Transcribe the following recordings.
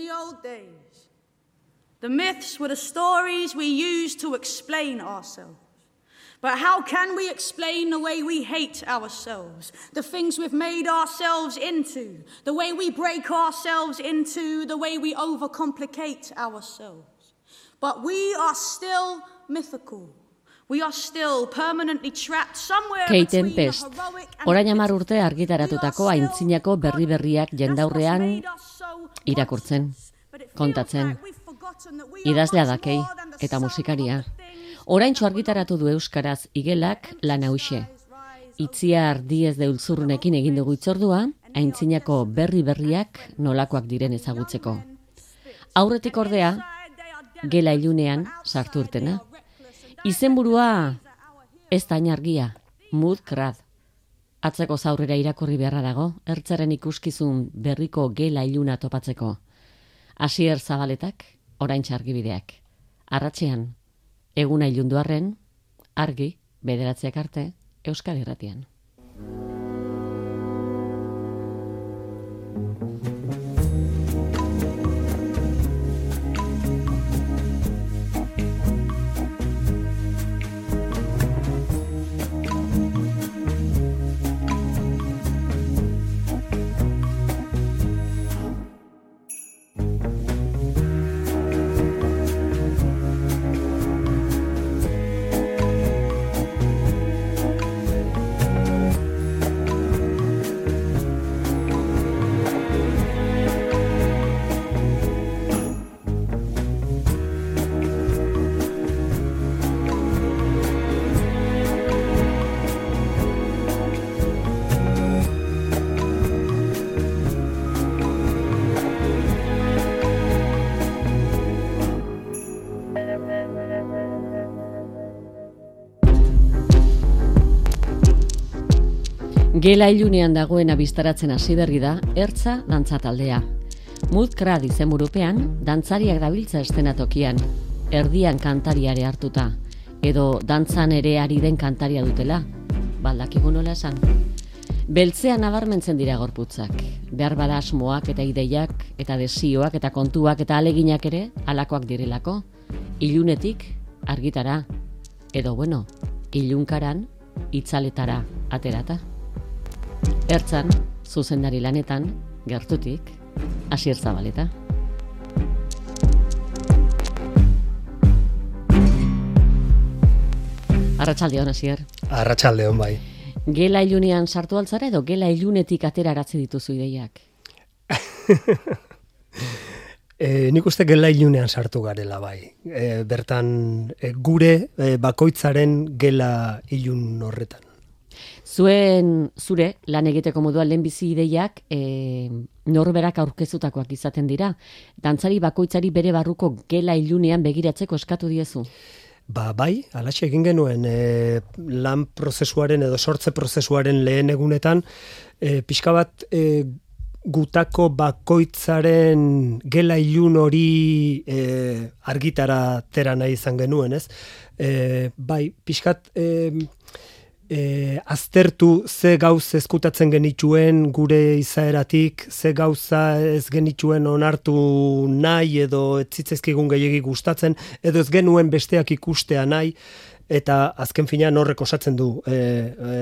the old days, the myths were the stories we used to explain ourselves. But how can we explain the way we hate ourselves, the things we've made ourselves into, the way we break ourselves into, the way we overcomplicate ourselves? But we are still mythical. We are still permanently trapped somewhere Kate between the Tempest, heroic and orain mythical. urte argitaratutako aintzinako berri berriak jendaurrean irakurtzen, kontatzen. idazlea dakei eta musikaria. Oraintxo argitaratu du euskaraz igelak lan hause. Itzia ardiez deulzurrunekin egin dugu itzordua, aintzinako berri berriak nolakoak diren ezagutzeko. Aurretik ordea, gela ilunean sartu urtena. Izenburua ez da inargia, mood krad. Atzeko zaurrera irakurri beharra dago, ertzaren ikuskizun berriko gela iluna topatzeko. Asier zabaletak, orain argibideak. Arratxean, eguna ilunduarren, argi, bederatziak arte, Euskal Irratian. Gela ilunean dagoena biztaratzen hasi berri da, ertza dantza taldea. Mudkrad izenburupean, dantzariak dabiltza estenatokian, erdian kantariare hartuta, edo dantzan ere ari den kantaria dutela, baldakigu nola esan. Beltzean nabarmentzen dira gorputzak, behar bada asmoak eta ideiak, eta desioak eta kontuak eta aleginak ere alakoak direlako, ilunetik argitara, edo bueno, ilunkaran itzaletara aterata. Ertzan, zuzendari lanetan, gertutik, Asier Zabaleta. Arratsaldeon Asier. Arratsalde hon bai. Gela ilunean sartu altzara edo gela ilunetik ateraratzi dituzu ideiak. E, nik uste gela ilunean sartu garela bai. E, bertan e, gure e, bakoitzaren gela ilun horretan. Zuen zure lan egiteko modua lehenbizi ideiak e, norberak aurkezutakoak izaten dira. Dantzari bakoitzari bere barruko gela ilunean begiratzeko eskatu diezu. Ba bai, alaxe egin genuen e, lan prozesuaren edo sortze prozesuaren lehen egunetan, e, pixka bat e, gutako bakoitzaren gela ilun hori e, argitara tera nahi izan genuen, ez? E, bai, pixkat e, e, aztertu ze gauz ezkutatzen genituen gure izaeratik, ze gauza ez genituen onartu nahi edo ez zitzaizkigun gehiegi gustatzen, edo ez genuen besteak ikustea nahi, eta azken finean horrek osatzen du e, e,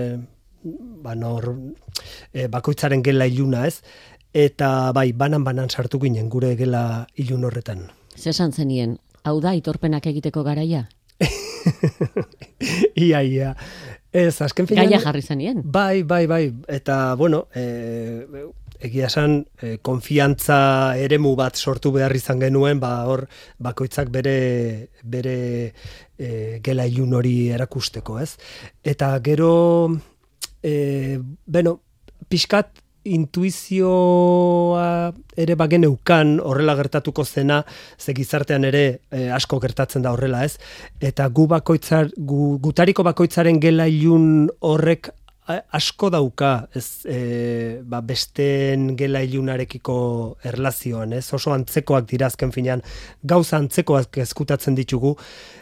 ba, nor, e, bakoitzaren gela iluna ez, eta bai, banan-banan sartu ginen gure gela ilun horretan. Zesan zenien, hau da itorpenak egiteko garaia? ia, ia. Ez, azken finean... Gaia jarri zenien? Bai, bai, bai. Eta, bueno, e, egia esan, e, konfiantza eremu bat sortu behar izan genuen, ba, hor, bakoitzak bere, bere e, gela ilun hori erakusteko, ez? Eta gero, e, bueno, pixkat intuizioa ere bageneukan horrela gertatuko zena, ze gizartean ere e, asko gertatzen da horrela, ez? Eta gu bakoitzar, gu, gutariko bakoitzaren gela ilun horrek asko dauka, ez, e, ba, besteen gela ilunarekiko erlazioan, ez? Oso antzekoak dira azken finean, gauza antzekoak ezkutatzen ditugu,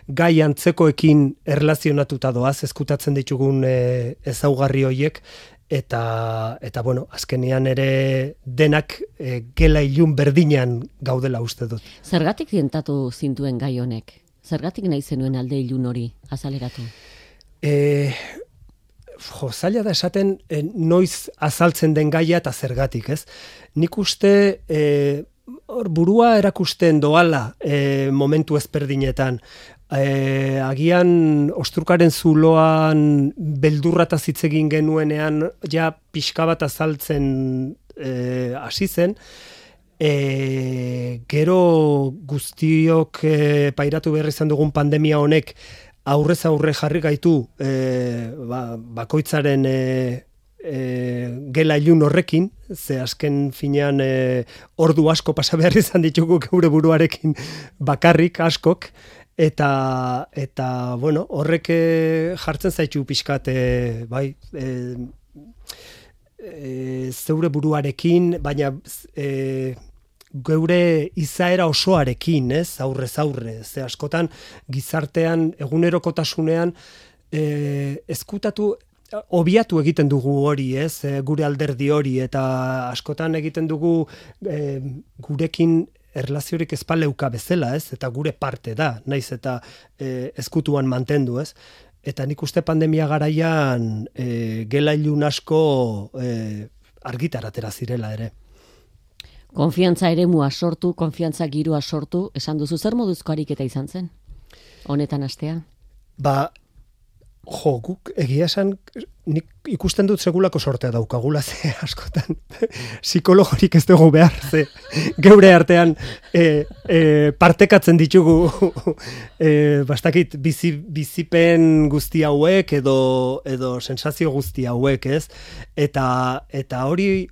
gai antzekoekin erlazionatuta doaz, ezkutatzen ditugun e, ezaugarri hoiek, eta eta bueno, azkenean ere denak e, gela ilun berdinan gaudela uste dut. Zergatik dientatu zintuen gai honek? Zergatik nahi zenuen alde ilun hori azaleratu? E, jo, zaila da esaten e, noiz azaltzen den gaia eta zergatik, ez? Nik uste e, hor burua erakusten doala e, momentu ezperdinetan e, agian ostrukaren zuloan beldurrata hitz egin genuenean ja pixka bat azaltzen e, hasi zen. E, gero guztiok e, pairatu behar izan dugun pandemia honek aurrez aurre jarri gaitu e, ba, bakoitzaren e, e, gela ilun horrekin, ze azken finean e, ordu asko pasa behar izan ditugu geure buruarekin bakarrik askok, eta eta bueno, horrek eh, jartzen zaitu pixkat e, bai, e, e, zeure buruarekin, baina e, geure izaera osoarekin, ez, aurrez aurre, ze askotan gizartean egunerokotasunean e, ezkutatu obiatu egiten dugu hori, ez, gure alderdi hori, eta askotan egiten dugu e, gurekin erlaziorik ezpaleuka bezala, ez? Eta gure parte da, naiz eta e, ezkutuan mantendu, ez? Eta nik uste pandemia garaian e, gela ilun asko e, argitaratera zirela ere. Konfiantza ere mua sortu, konfiantza girua sortu, esan duzu zer moduzko ariketa izan zen? Honetan astea? Ba, Jo, guk egia esan, nik ikusten dut segulako sortea daukagula ze askotan. Psikologorik ez dugu behar ze geure artean e, e, partekatzen ditugu. E, bastakit bizi, bizipen guzti hauek edo edo sensazio guzti hauek ez? Eta eta hori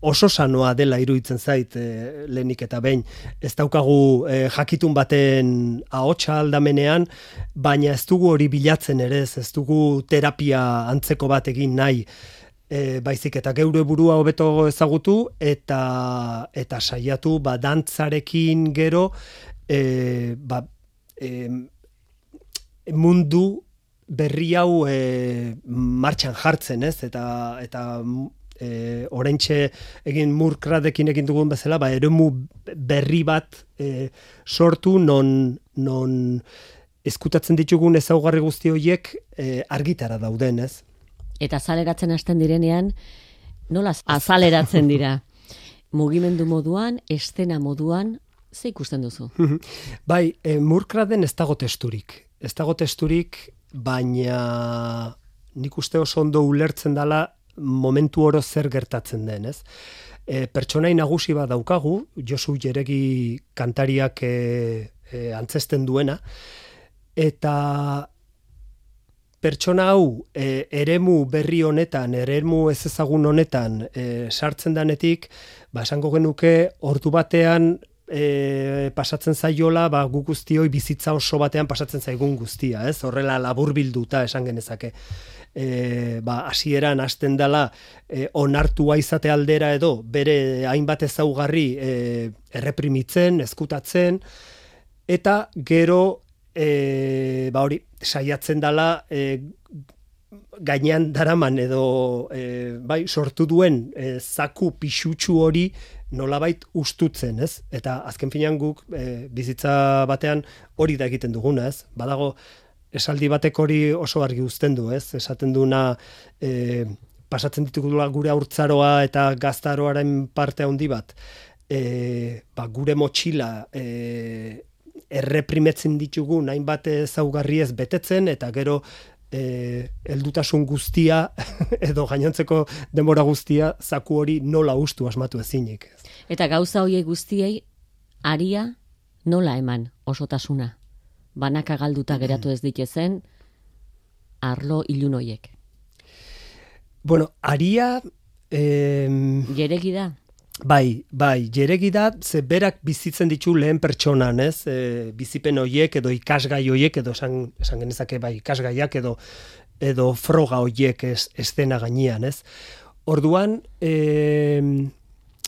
oso sanoa dela iruditzen zait e, lehenik eta behin. Ez daukagu e, jakitun baten ahotsa aldamenean, baina ez dugu hori bilatzen ere, ez dugu terapia antzeko bat egin nahi. E, baizik eta geure burua hobeto ezagutu eta eta saiatu ba dantzarekin gero e, ba, e, mundu berri hau e, martxan jartzen, ez? Eta eta e, oraintxe egin murkradekin egin dugun bezala, ba, eremu berri bat e, sortu non, non eskutatzen ditugun ezaugarri guzti horiek e, argitara dauden, ez? Eta azaleratzen hasten direnean, nola azaleratzen dira? Mugimendu moduan, estena moduan, ze ikusten duzu? bai, e, murkraden ez dago testurik. Ez dago testurik, baina nik uste oso ondo ulertzen dala momentu oro zer gertatzen den, ez? E, pertsonai nagusi bat daukagu, Josu Jeregi kantariak e, e, antzesten duena, eta pertsona hau e, eremu berri honetan, eremu ez ezagun honetan e, sartzen danetik, ba, esango genuke, ordu batean e, pasatzen zaiola, ba, gu guztioi bizitza oso batean pasatzen zaigun guztia, ez? Horrela labur bilduta esan genezake e, ba, asieran hasten dela e, onartua izate aldera edo bere hainbat ezaugarri e, erreprimitzen, ezkutatzen, eta gero e, ba hori saiatzen dela e, gainean daraman edo e, bai sortu duen e, zaku pixutsu hori nolabait ustutzen, ez? Eta azken finean guk e, bizitza batean hori da egiten duguna, ez? Badago esaldi batek hori oso argi uzten du, ez? Esaten duna e, pasatzen ditugula gure aurtzaroa eta gaztaroaren parte handi bat. E, ba, gure motxila e, erreprimetzen ditugu nahin bat zaugarri ez betetzen eta gero e, eldutasun guztia edo gainontzeko denbora guztia zaku hori nola ustu asmatu ezinik. Eta gauza hoiek guztiei aria nola eman osotasuna? Banaka galduta geratu ez ditezen arlo ilunoiek. Bueno, aria... Eh, jeregi da? Bai, bai, jeregi da, ze berak bizitzen ditu lehen pertsonan, ez? E, bizipen hoiek edo ikasgai hoiek edo esan, esan genezake bai ikasgaiak edo edo froga hoiek ez estena gainean, ez? Orduan, e,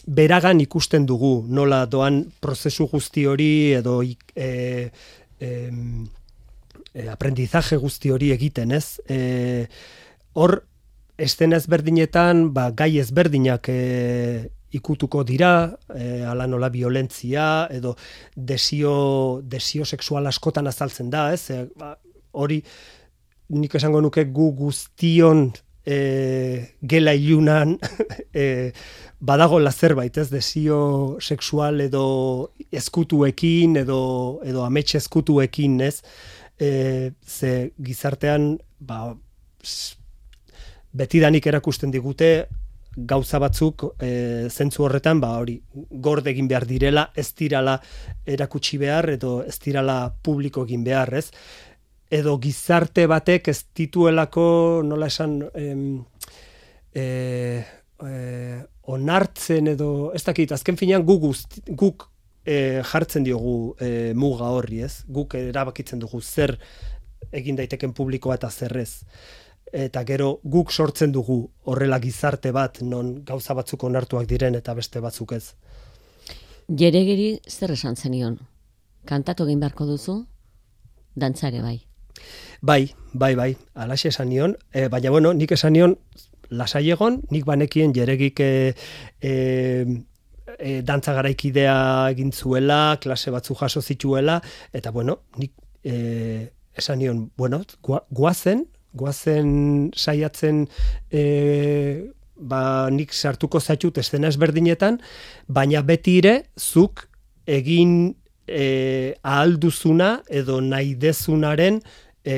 beragan ikusten dugu, nola doan prozesu guzti hori edo e, e, aprendizaje guzti hori egiten, ez? E, hor, estena ezberdinetan, ba, gai ezberdinak e, ikutuko dira, e, ala nola violentzia, edo desio, desio sexual askotan azaltzen da, ez? E, ba, hori, nik esango nuke gu guztion e, gela ilunan e, badago zerbait, ez? Desio sexual edo eskutuekin, edo, edo ametxe eskutuekin, ez? E, ze gizartean, ba, betidanik erakusten digute, gauza batzuk e, zentzu horretan ba hori gorde egin behar direla ez dirala erakutsi behar edo ez dirala publiko egin behar ez edo gizarte batek ez dituelako nola esan em, e, e, onartzen edo ez dakit azken finean guk, guk e, jartzen diogu e, muga horri ez guk erabakitzen dugu zer egin daiteken publikoa eta zerrez eta gero guk sortzen dugu horrela gizarte bat non gauza batzuk onartuak diren eta beste batzuk ez. Jeregiri zer esan zenion? Kantatu egin beharko duzu? Dantzare bai. Bai, bai, bai, alaxe esan nion, e, baina bueno, nik esan nion lasai egon, nik banekien jeregik e, e, e, dantza garaikidea egin zuela, klase batzu jaso zituela, eta bueno, nik e, esan nion, bueno, guazen, goazen saiatzen e, ba, nik sartuko zaitut estena ezberdinetan, baina beti ere zuk egin e, ahalduzuna edo nahi dezunaren e,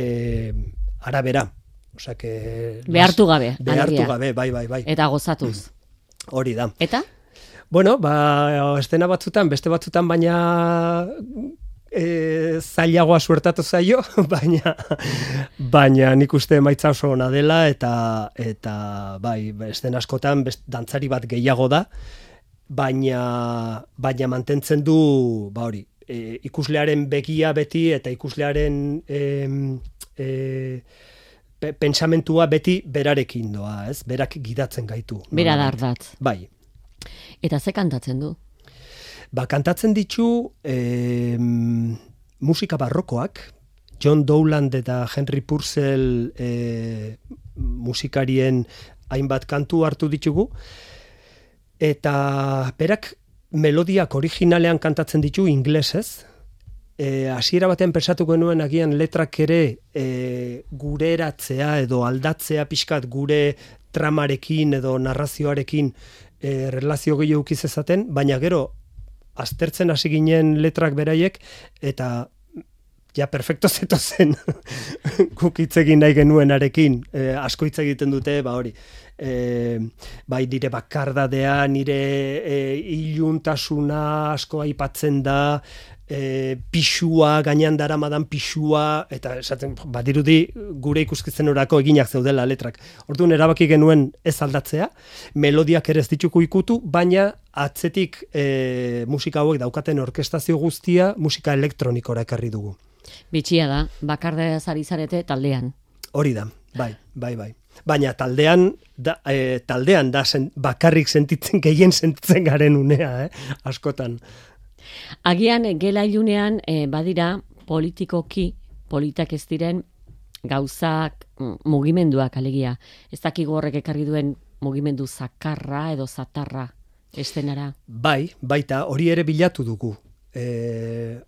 arabera. Osa que, behartu gabe. Behartu gabe, bai, bai, bai. Eta gozatuz. Hori da. Eta? Bueno, ba, estena batzutan, beste batzutan, baina e, zailagoa suertatu zaio, baina baina nik uste emaitza oso ona dela eta eta bai, esten askotan best, dantzari bat gehiago da, baina baina mantentzen du, ba hori, e, ikuslearen begia beti eta ikuslearen e, e, pentsamentua beti berarekin doa, ez? Berak gidatzen gaitu. Bera dardat. Bai. Eta ze kantatzen du? Ba, kantatzen ditu e, musika barrokoak, John Dowland eta Henry Purcell e, musikarien hainbat kantu hartu ditugu, eta berak melodiak originalean kantatzen ditu inglesez, E, asiera batean pensatu genuen agian letrak ere e, gure eratzea edo aldatzea pixkat gure tramarekin edo narrazioarekin e, relazio gehiago ezaten, baina gero aztertzen hasi ginen letrak beraiek eta ja perfecto zeto zen guk egin nahi genuenarekin e, asko hitz egiten dute ba hori e, bai nire bakardadea nire e, iluntasuna asko aipatzen da e, pixua, gainean dara madan pixua, eta esaten, badirudi gure ikuskitzen orako eginak zeudela letrak. Orduan erabaki genuen ez aldatzea, melodiak ere ez dituko ikutu, baina atzetik e, musika hauek daukaten orkestazio guztia musika elektronikora ekarri dugu. Bitxia da, bakarda zari zarete taldean. Hori da, bai, bai, bai. Baina taldean, da, e, taldean da bakarrik sentitzen, gehien sentitzen garen unea, eh? askotan. Agian gela ilunean eh, badira politikoki politak ez diren gauzak mm, mugimenduak alegia. Ez dakigu horrek ekarri duen mugimendu zakarra edo zatarra estenara. Bai, baita hori ere bilatu dugu. E,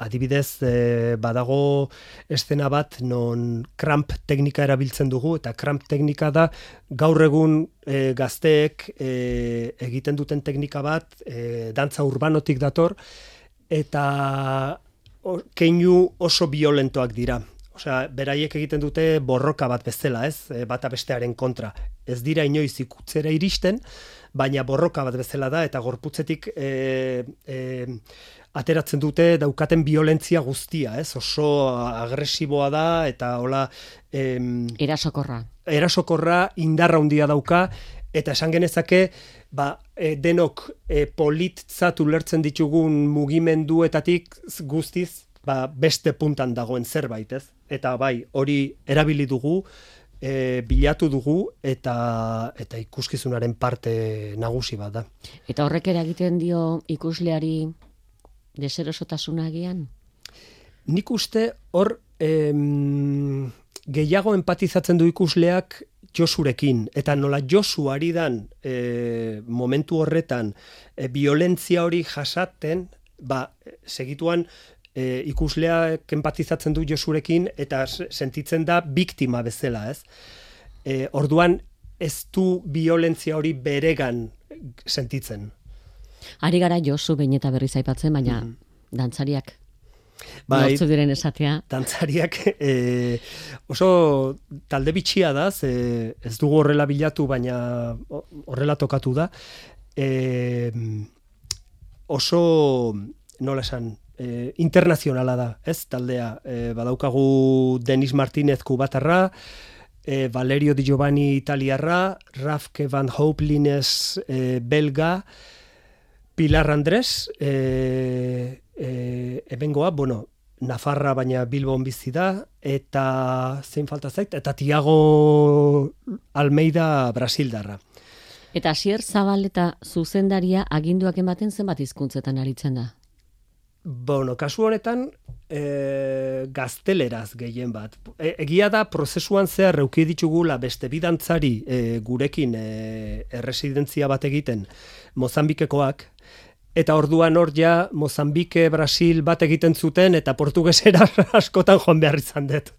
adibidez e, badago estena bat non kramp teknika erabiltzen dugu eta kramp teknika da gaur egun e, gazteek e, egiten duten teknika bat e, dantza urbanotik dator eta keinu oso violentoak dira. Osea, beraiek egiten dute borroka bat bezala, ez? Bata bestearen kontra. Ez dira inoiz ikutzera iristen, baina borroka bat bezala da, eta gorputzetik e, e, ateratzen dute daukaten violentzia guztia, ez? Oso agresiboa da, eta hola... Em, erasokorra. Erasokorra, indarra handia dauka, eta esan genezake, ba, e, denok e, politzat ulertzen ditugun mugimenduetatik guztiz ba, beste puntan dagoen zerbait, ez? Eta bai, hori erabili dugu, e, bilatu dugu eta eta ikuskizunaren parte nagusi bat da. Eta horrek eragiten dio ikusleari deserosotasuna agian? Nik uste hor em, gehiago empatizatzen du ikusleak Josurekin, eta nola Josu ari dan e, momentu horretan e, violentzia hori jasaten, ba, segituan e, ikusleak empatizatzen du Josurekin eta sentitzen da biktima bezala, ez? E, orduan ez du violentzia hori beregan sentitzen. Ari gara Josu behin eta berriz aipatzen, baina mm dantzariak Bai, nortzu diren esatea. dantzariak e, oso talde bitxia da, ze ez dugu horrela bilatu, baina horrela tokatu da. E, oso, nola esan, e, internazionala da, ez taldea. E, badaukagu Denis Martinez kubatarra, e, Valerio Di Giovanni italiarra, Rafke van Hopelines e, belga, Pilar Andrés, e, e, ebengoa, bueno, Nafarra baina Bilbon bizi da, eta zein falta zait, eta Tiago Almeida Brasildarra. Eta Asier Zabal eta zuzendaria aginduak ematen zenbat hizkuntzetan aritzen da? Bueno, kasu honetan, e, gazteleraz gehien bat. E, egia da, prozesuan zehar reuki ditugula beste bidantzari e, gurekin e, erresidentzia bat egiten Mozambikekoak, Eta orduan hor ja Mozambike, Brasil bat egiten zuten eta portugesera askotan joan behar izan dut.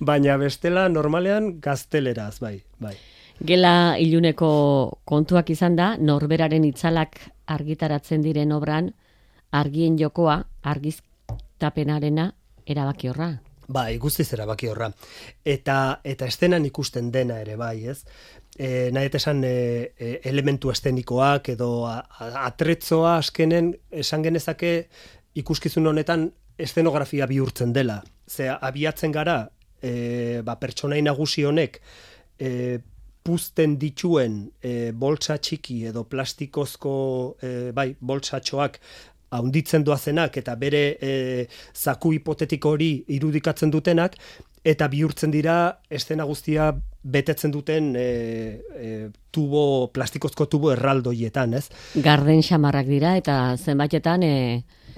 Baina bestela normalean gazteleraz, bai, bai. Gela iluneko kontuak izan da, norberaren itzalak argitaratzen diren obran, argien jokoa, argiztapenarena erabaki horra. Bai, guztiz erabaki horra. Eta, eta estenan ikusten dena ere, bai, ez? E, nahi esan e, elementu estenikoak edo atretzoa askenen esan genezake ikuskizun honetan estenografia bihurtzen dela. Ze abiatzen gara e, ba, pertsonai nagusi honek e, puzten dituen e, boltsa txiki edo plastikozko e, bai, boltsatxoak haunditzen doazenak eta bere e, zaku hipotetiko hori irudikatzen dutenak, eta bihurtzen dira estena guztia betetzen duten e, e, tubo, plastikozko tubo erraldoietan, ez? Garden xamarrak dira eta zenbaitetan e,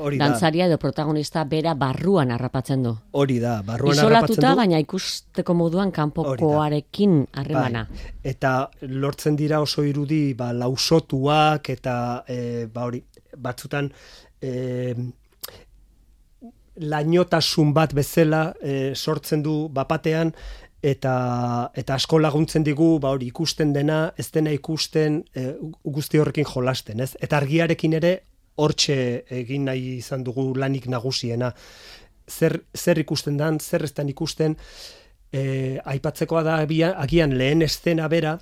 Hori dantzaria edo protagonista bera barruan harrapatzen du. Hori da, barruan harrapatzen du. baina ikusteko moduan kanpokoarekin harremana. Bai. Eta lortzen dira oso irudi ba, lausotuak eta e, ba, hori, batzutan e, lainotasun bat bezala e, sortzen du bapatean eta eta asko laguntzen digu ba hori ikusten dena ez dena ikusten e, guzti horrekin jolasten ez? Eta argiarekin ere hortxe egin nahi izan dugu lanik nagusiena. Zer, zer ikusten dan zer ez ikusten? E, aipatzekoa da agian lehen estena bera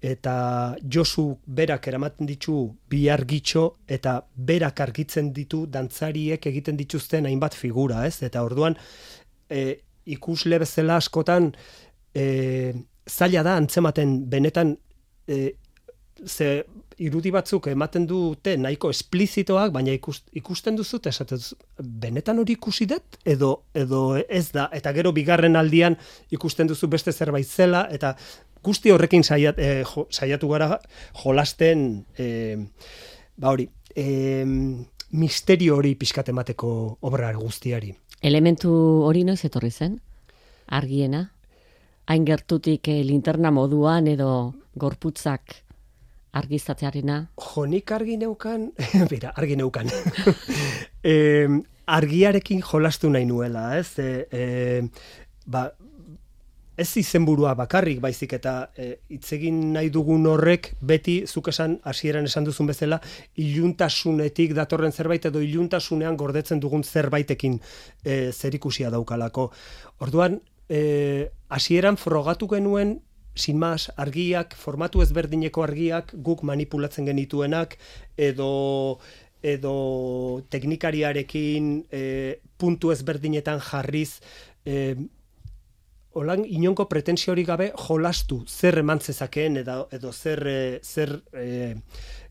eta Josu berak eramaten ditu bi argitxo eta berak argitzen ditu dantzariek egiten dituzten hainbat figura, ez? Eta orduan e, ikusle bezala askotan e, zaila da antzematen benetan e, ze irudi batzuk ematen dute nahiko esplizitoak, baina ikusten duzut esaten benetan hori ikusi dut edo edo ez da eta gero bigarren aldian ikusten duzu beste zerbait zela eta guzti horrekin saiat, e, saiatu gara jolasten e, ba hori e, misterio hori pixkat emateko obra guztiari. Elementu hori noiz etorri zen? Argiena? Hain gertutik e, linterna moduan edo gorputzak argizatzearena? Jonik argi neukan, bera, argi neukan. e, argiarekin jolastu nahi nuela, ez? E, e, ba, ez izenburua bakarrik baizik eta e, itzegin nahi dugun horrek beti zuk esan hasieran esan duzun bezala iluntasunetik datorren zerbait edo iluntasunean gordetzen dugun zerbaitekin e, zerikusia daukalako. Orduan e, hasieran frogatu genuen sin mas argiak formatu ezberdineko argiak guk manipulatzen genituenak edo edo teknikariarekin e, puntu ezberdinetan jarriz e, Olan inonko pretensiorik gabe jolastu zer eman zezakeen edo, edo zer, e, zer e,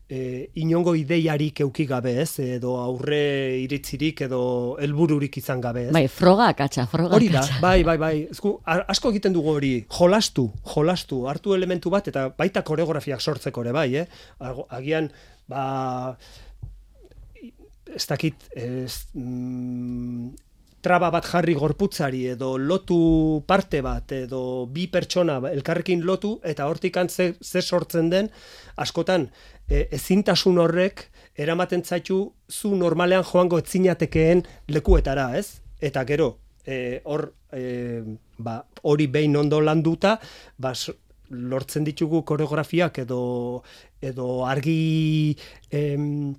e, inongo ideiarik euki gabe ez, edo aurre iritzirik edo helbururik izan gabe ez. Bai, froga akatsa, froga Hori da, bai, bai, bai. Ezku, asko egiten dugu hori, jolastu, jolastu, hartu elementu bat eta baita koreografiak sortzeko ere bai, eh? Agian, ba, ez dakit, ez, mm, traba bat jarri gorputzari edo lotu parte bat edo bi pertsona elkarrekin lotu eta hortik ze, ze sortzen den askotan e, ezintasun horrek eramaten zaitu zu normalean joango etzinatekeen lekuetara, ez? Eta gero, e, hor e, ba, hori behin ondo landuta, ba, lortzen ditugu koreografiak edo edo argi em,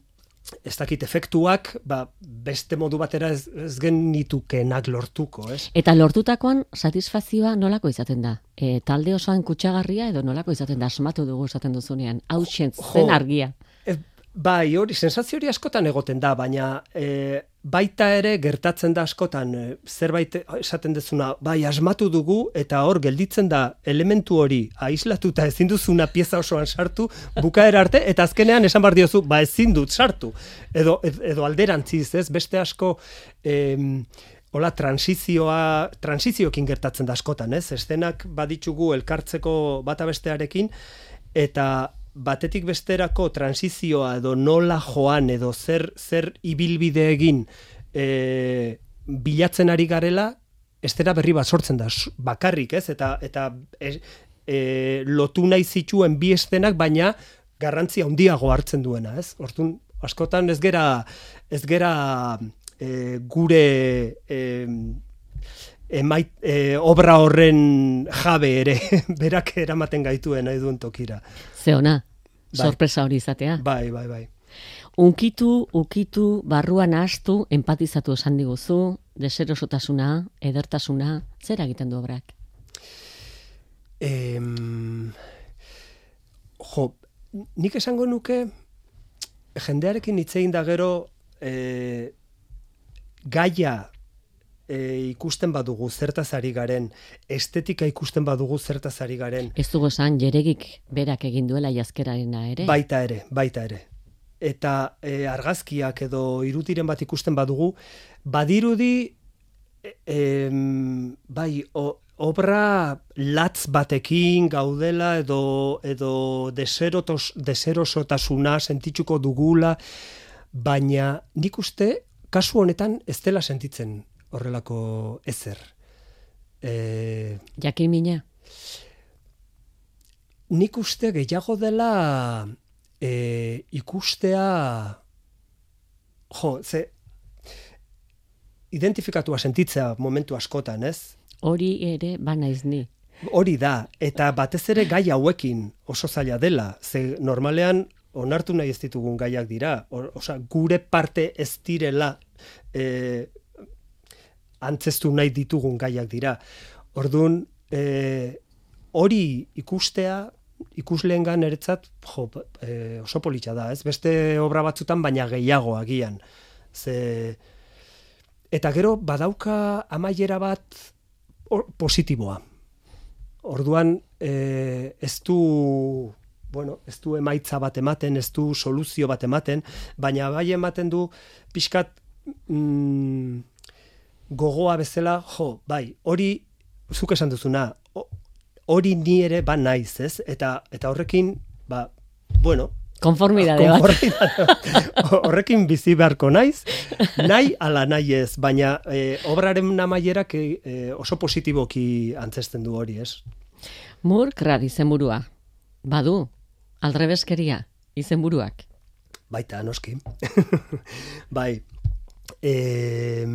ez dakit efektuak, ba, beste modu batera ez, ez genitukenak lortuko, ez? Eta lortutakoan satisfazioa nolako izaten da? E, talde osoan kutsagarria edo nolako izaten da asmatu dugu esaten duzunean? Hau zen argia. E, bai, hori, sensazio hori askotan egoten da, baina e, baita ere gertatzen da askotan e, zerbait esaten dezuna, bai, asmatu dugu eta hor gelditzen da elementu hori aislatuta ezin duzuna pieza osoan sartu, bukaera arte, eta azkenean esan bar diozu, ba ezin dut sartu. Edo, edo alderantziz, ez, beste asko... Em, Hola, transizioa, transizioekin gertatzen da askotan, ez? Estenak baditzugu elkartzeko bata bestearekin, eta batetik besterako transizioa edo nola joan edo zer zer ibilbide egin e, bilatzen ari garela estera berri bat sortzen da bakarrik ez? Eta eta e, e, lotu nahi zituen bi estenak baina garrantzia handiago hartzen duena ez? Ortun askotan ez gera ez gera e, gure e, emait, e, obra horren jabe ere, berak eramaten gaituen nahi duen tokira. Zeona, bai. sorpresa hori izatea. Bai, bai, bai. Unkitu, ukitu, barruan astu, empatizatu esan diguzu, deserosotasuna, edertasuna, zer egiten du obrak? Em, jo, nik esango nuke, jendearekin hitzein da gero, e, gaia e, ikusten badugu zertazari garen, estetika ikusten badugu zertazari garen. Ez dugu esan, jeregik berak egin duela jazkerarena ere? Baita ere, baita ere. Eta e, argazkiak edo irutiren bat ikusten badugu, badirudi, e, bai, o, obra latz batekin gaudela edo, edo deserotos, deserosotasuna sentitzuko dugula, baina nik uste kasu honetan ez dela sentitzen horrelako ezer. E, Jakin mina? Nik uste gehiago dela e, ikustea jo, ze identifikatua sentitzea momentu askotan, ez? Hori ere banaiz ni. Hori da, eta batez ere gai hauekin oso zaila dela, ze normalean onartu nahi ez ditugun gaiak dira, osea, gure parte ez direla e, antzestu nahi ditugun gaiak dira. Orduan, e, hori ikustea, ikusleen gan eretzat, jo, e, oso politxa da, ez? Beste obra batzutan, baina gehiago agian. Ze, eta gero, badauka amaiera bat or, positiboa. Orduan, e, ez du bueno, ez du emaitza bat ematen, ez du soluzio bat ematen, baina bai ematen du pixkat mm, gogoa bezala, jo, bai, hori, zuk esan duzuna, hori ni ere ba naiz, ez? Eta, eta horrekin, ba, bueno, Konformidade bat. Horrekin bizi beharko naiz, nahi ala nahi ez, baina e, obraren namaierak e, oso positiboki antzesten du hori, ez? Mur, krad izenburua. Badu, aldrebeskeria izenburuak. Baita, noski. bai, e,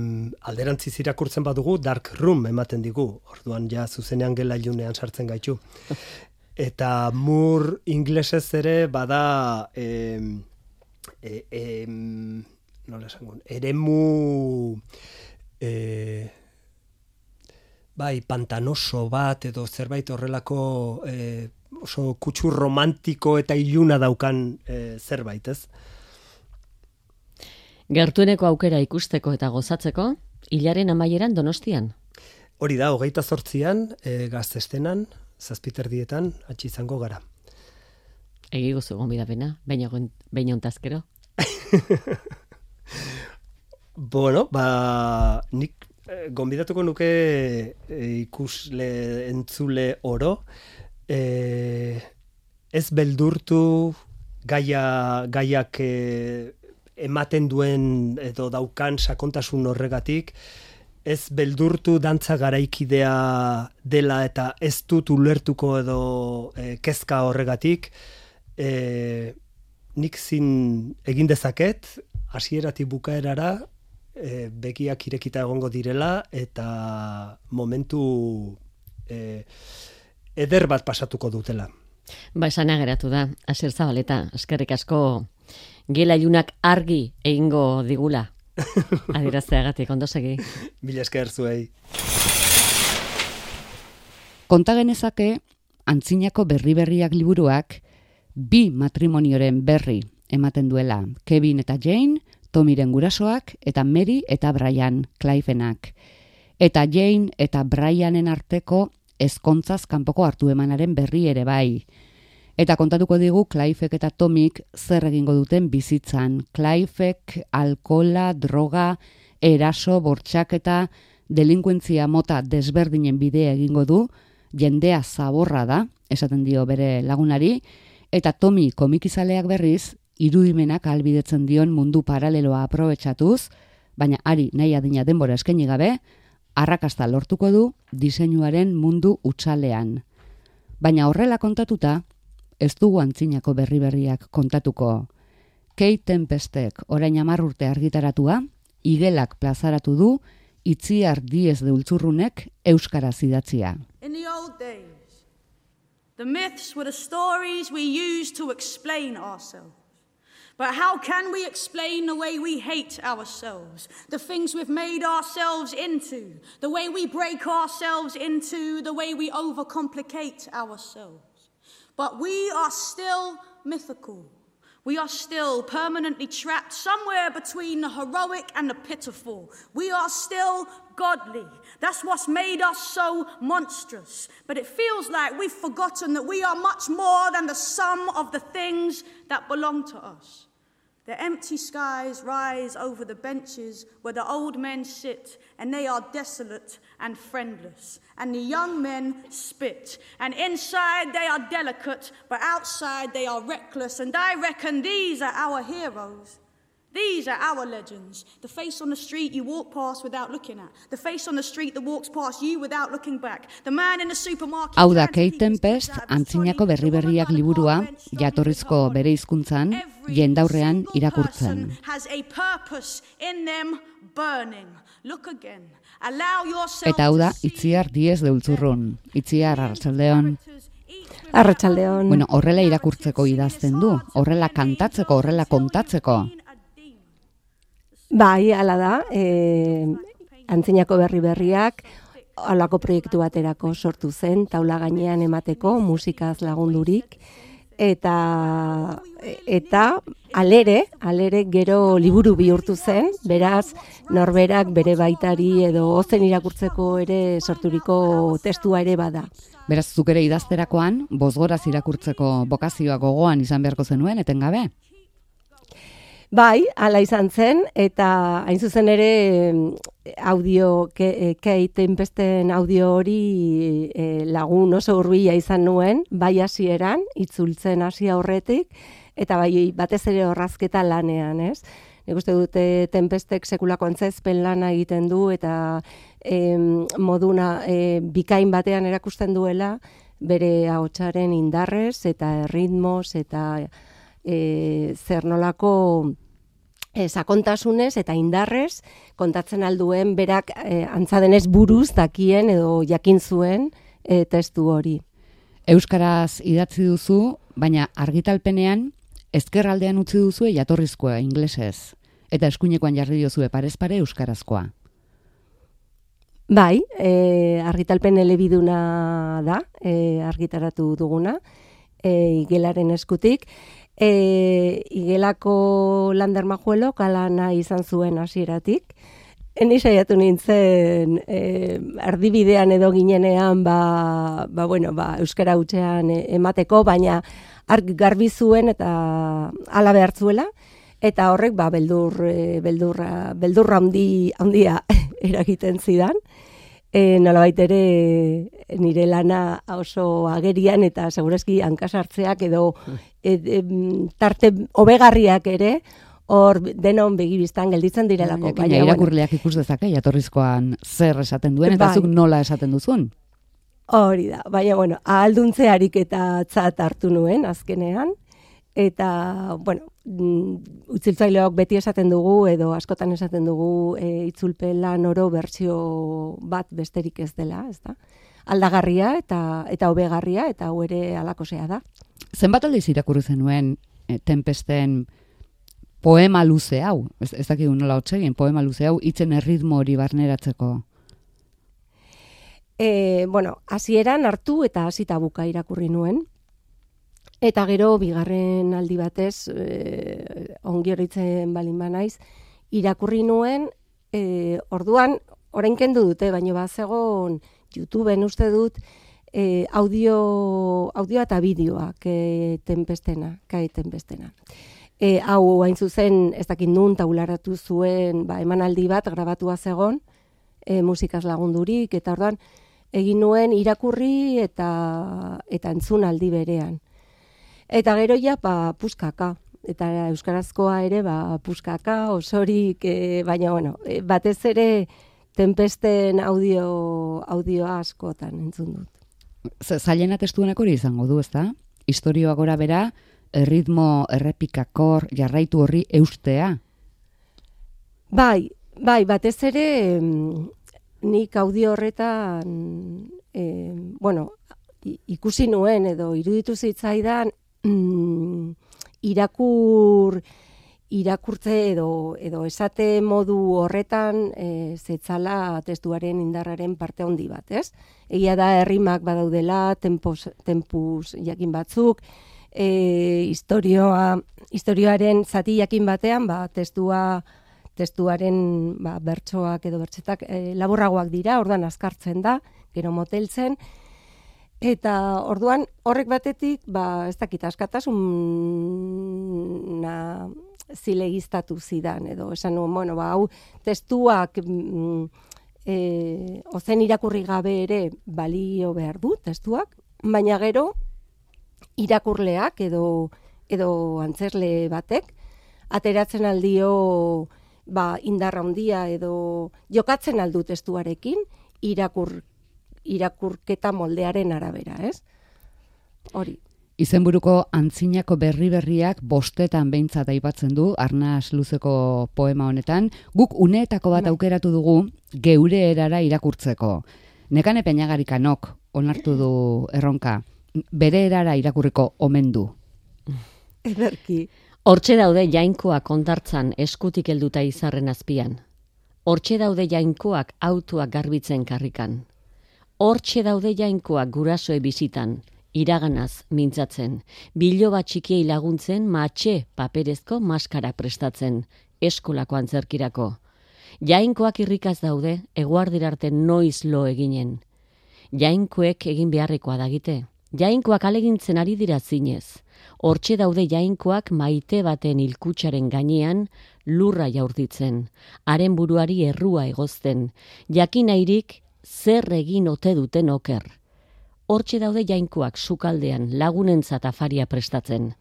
alderantziz irakurtzen badugu Dark Room ematen digu, orduan ja zuzenean gela ilunean sartzen gaitu. Eta mur inglesez ere bada e, e, e, nola esango, eremu e, bai, pantanoso bat edo zerbait horrelako e, oso kutsu romantiko eta iluna daukan e, zerbait, ez? Gertueneko aukera ikusteko eta gozatzeko, hilaren amaieran donostian. Hori da, hogeita zortzian, e, gaztestenan, zazpiter dietan, atxi izango gara. Egi guzu gombida bena, baina ontazkero. bueno, ba, nik e, gombidatuko nuke e, ikusle entzule oro, e, ez beldurtu gaia, gaiak e, ematen duen edo daukan sakontasun horregatik ez beldurtu dantza garaikidea dela eta ez dut ulertuko edo e, kezka horregatik, e, nik zin egin dezaket, hasieratik bukaerara, e, begiak irekita egongo direla, eta momentu e, eder bat pasatuko dutela. Ba, esan ageratu da, aser zabaleta, eskerrik asko gela ilunak argi egingo digula. Adirazteagatik, ondo segi. Mila esker zuei. Konta genezake, antzinako berri-berriak liburuak, bi matrimonioren berri ematen duela. Kevin eta Jane, Tomiren gurasoak, eta Mary eta Brian, Clivenak. Eta Jane eta Brianen arteko ezkontzaz kanpoko hartu emanaren berri ere bai. Eta kontatuko digu Clivek eta Tomik zer egingo duten bizitzan. Clivek alkola, droga, eraso, bortxaketa, delinkuentzia mota desberdinen bidea egingo du, jendea zaborra da, esaten dio bere lagunari, eta Tomi komikizaleak berriz, irudimenak albidetzen dion mundu paraleloa aprobetsatuz, baina ari nahi adina denbora eskaini gabe, arrakasta lortuko du diseinuaren mundu utsalean. Baina horrela kontatuta, ez dugu antzinako berri berriak kontatuko. Kate Tempestek orain amar urte argitaratua, igelak plazaratu du, itziar diez deultzurrunek euskara zidatzia. In the old days, the myths were the stories we used to explain ourselves. But how can we explain the way we hate ourselves, the things we've made ourselves into, the way we break ourselves into, the way we overcomplicate ourselves? But we are still mythical. We are still permanently trapped somewhere between the heroic and the pitiful. We are still godly. That's what's made us so monstrous. But it feels like we've forgotten that we are much more than the sum of the things that belong to us. The empty skies rise over the benches where the old men sit, and they are desolate and friendless. And the young men spit, and inside they are delicate, but outside they are reckless. And I reckon these are our heroes. These are our legends. The face on the street you walk past without looking at. The face on the street that walks past you without looking back. The man in the supermarket. Hau da Kate Tempest, antzinako berri-berriak liburua, jatorrizko bere hizkuntzan, jendaurrean irakurtzen. Has a purpose in them burning. Look again. Allow yourself Eta hau da, itziar diez deultzurrun. Itziar, arratsaldeon. Arratsaldeon. Bueno, horrela irakurtzeko idazten du, horrela kantatzeko, horrela kontatzeko. Bai, hala da. E, antzinako berri berriak halako proiektu baterako sortu zen, taula gainean emateko musikaz lagundurik eta eta alere, alere gero liburu bihurtu zen, beraz norberak bere baitari edo ozen irakurtzeko ere sorturiko testua ere bada. Beraz, zuk ere idazterakoan, bozgoraz irakurtzeko bokazioa gogoan izan beharko zenuen, etengabe? Bai, hala izan zen, eta hain zuzen ere audio, ke, Kate Tempesten audio hori e, lagun oso hurbila izan nuen, bai hasieran itzultzen hasi aurretik, eta bai batez ere horrazketa lanean, ez? Nik uste dute Tempestek sekulako antzezpen lana egiten du, eta em, moduna e, bikain batean erakusten duela, bere ahotsaren indarrez, eta ritmos, eta e, zer nolako e, sakontasunez eta indarrez kontatzen alduen berak e, antzadenez buruz dakien edo jakin zuen e, testu hori. Euskaraz idatzi duzu, baina argitalpenean ezkerraldean utzi duzu jatorrizkoa inglesez. Eta eskuinekoan jarri diozue parez pare euskarazkoa. Bai, e, argitalpen elebiduna da, e, argitaratu duguna, e, igelaren eskutik. E, igelako lander majuelo kalana izan zuen hasieratik. Eni saiatu nintzen e, erdibidean edo ginenean ba, ba, bueno, ba, euskara hutsean e, emateko, baina arg garbi zuen eta hala behartzuela eta horrek ba beldur e, beldurra beldurra handi handia eragiten zidan. E, nolabait ere nire lana oso agerian eta segurazki hankasartzeak edo e, e, tarte hobegarriak ere hor denon begibistan gelditzen direlako. Baina, baina irakurleak ikus dezake, jatorrizkoan zer esaten duen, eta bai. zuk nola esaten duzun. Hori da, baina, bueno, ahalduntzearik eta tzat hartu nuen, azkenean, eta, bueno, mm, utziltzaileok beti esaten dugu, edo askotan esaten dugu, e, itzulpe lan oro bertsio bat besterik ez dela, ez da? Aldagarria eta eta hobegarria eta hau ere alakosea da. Zenbat aldiz irakurri zenuen e, tempesten poema luze hau, ez, ez dakik nola hotzegin, poema luze hau, itzen erritmo hori barneratzeko. E, bueno, hasieran hartu eta hasita buka irakurri nuen. Eta gero, bigarren aldi batez, e, ongi horritzen balin banaiz, irakurri nuen, e, orduan, orain kendu dute, baino bat zegoen, YouTubeen uste dut, e, audio, audio eta bideoak e, tenpestena, kai tenpestena e, hau hain zuzen ez dakit nun taularatu zuen ba, emanaldi bat grabatua zegon e, musikaz lagundurik eta orduan egin nuen irakurri eta eta entzun aldi berean. Eta gero ja ba, puskaka eta euskarazkoa ere ba, puskaka osorik e, baina bueno, batez ere tempesten audio audioa askotan entzun dut. Zailena testuenak hori izango du, ezta? Historioa gora bera, erritmo errepikakor jarraitu horri eustea? Bai, bai, batez ere nik audio horretan e, bueno, ikusi nuen edo iruditu zitzaidan mm, irakur irakurtze edo edo esate modu horretan e, zetzala testuaren indarraren parte handi bat, ez? Egia da herrimak badaudela, tempos, tempus jakin batzuk, e, historioa, historioaren zati jakin batean, ba, testua, testuaren ba, bertsoak edo bertsetak e, laburragoak dira, orduan azkartzen da, gero moteltzen, eta orduan horrek batetik, ba, ez dakit, askatasun zilegiztatu zidan, edo esan nuen, bueno, ba, hau testuak mm, e, ozen irakurri gabe ere balio behar du, testuak, baina gero, irakurleak edo edo antzerle batek ateratzen aldio ba indarra handia edo jokatzen aldu testuarekin irakur irakurketa moldearen arabera, ez? Hori. Izenburuko antzinako berri berriak bostetan behintzat aipatzen du, arnaz luzeko poema honetan, guk uneetako bat bai. aukeratu dugu geure erara irakurtzeko. Nekane peñagarikanok onartu du erronka bere erara irakurriko omen du. Ederki. Hortxe daude jainkoak kontartzan eskutik helduta izarren azpian. Hortxe daude jainkoak autuak garbitzen karrikan. Hortxe daude jainkoak gurasoe bizitan, iraganaz mintzatzen, bilo bat txikiei laguntzen matxe paperezko maskara prestatzen, eskolako antzerkirako. Jainkoak irrikaz daude, eguardirarte noiz lo eginen. Jainkoek egin beharrekoa dagite, Jainkoak alegintzen ari dira zinez. Hortxe daude jainkoak maite baten ilkutsaren gainean lurra jaurditzen, haren buruari errua egozten, jakinairik zer egin ote duten oker. Hortxe daude jainkoak sukaldean lagunentzat afaria prestatzen.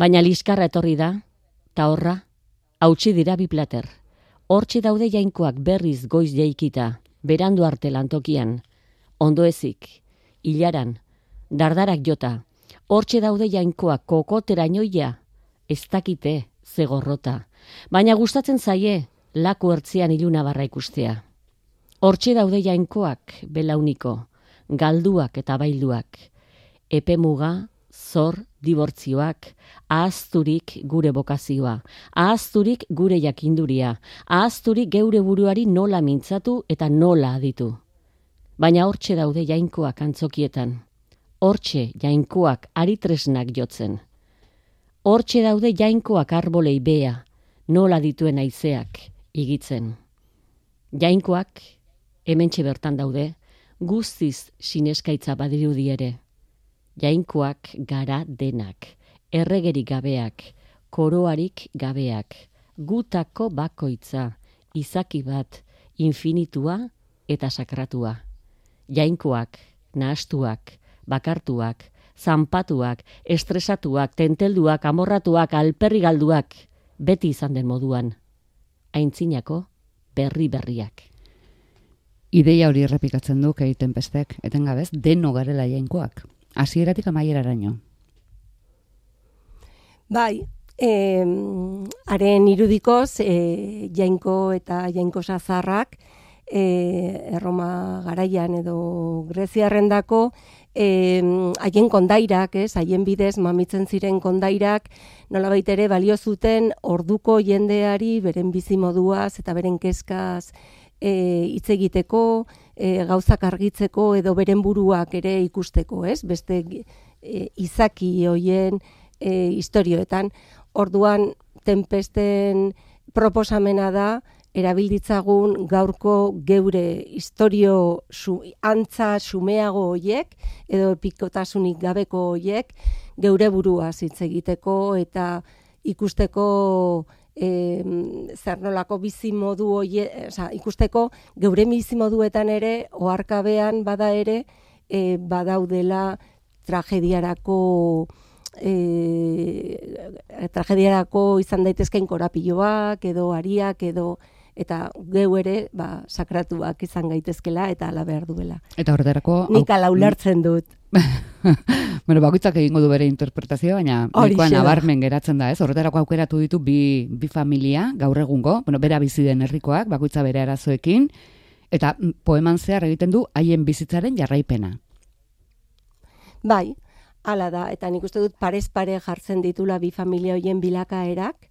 Baina liskarra etorri da, ta horra, hautsi dira bi plater. Hortxe daude jainkoak berriz goiz jaikita, berandu arte lantokian, ondo ezik, hilaran, dardarak jota, hortxe daude jainkoak kokotera inoia, ez dakite zegorrota, baina gustatzen zaie laku ertzean iluna barra ikustea. Hortxe daude jainkoak belauniko, galduak eta bailduak, epe muga, zor, dibortzioak, ahazturik gure bokazioa, ahazturik gure jakinduria, ahazturik geure buruari nola mintzatu eta nola aditu. Baina hortxe daude jainkoak antzokietan, hortxe jainkoak aritresnak jotzen. Hortxe daude jainkoak arbolei bea, nola dituen aizeak igitzen. Jainkoak, hementxe bertan daude, guztiz sineskaitza badirudi ere. Jainkoak gara denak, erregerik gabeak, koroarik gabeak, gutako bakoitza, izaki bat, infinitua eta sakratua. Jainkoak, nahastuak, bakartuak, zanpatuak, estresatuak, tentelduak, amorratuak, alperri galduak, beti izan den moduan, aintzinako berri berriak. Ideia hori errepikatzen du egiten pestek, etengabez, deno garela jainkoak. Hasieratik amaieraraino. Bai, eh, haren irudikoz, eh, jainko eta jainko sazarrak, eh, Erroma garaian edo Greziarrendako, eh, haien kondairak, ez, haien bidez mamitzen ziren kondairak, nola ere balio zuten orduko jendeari beren bizimoduaz eta beren kezkaz e, hitz egiteko, e, gauzak argitzeko edo beren buruak ere ikusteko, ez? Beste e, izaki hoien e, historioetan. Orduan, tempesten proposamena da, erabilditzagun gaurko geure historio su, antza sumeago hoiek, edo epikotasunik gabeko hoiek, geure burua hitz egiteko eta ikusteko e, zer nolako bizi modu hoie, oza, ikusteko geure bizi moduetan ere oharkabean bada ere e, badaudela tragediarako e, tragediarako izan daitezkein korapilloak edo ariak edo eta geu ere ba, sakratuak izan gaitezkela eta ala behar duela. Eta horretarako... Nik ala ulertzen dut. bueno, bakoitzak egingo du bere interpretazio, baina nikoa nabarmen geratzen da, ez? Horretarako aukeratu ditu bi, bi familia, gaur egungo, bueno, bera bizi den herrikoak, bakoitza bere arazoekin, eta poeman zehar egiten du haien bizitzaren jarraipena. Bai, Hala da, eta nik uste dut parez pare jartzen ditula bi familia hoien bilakaerak.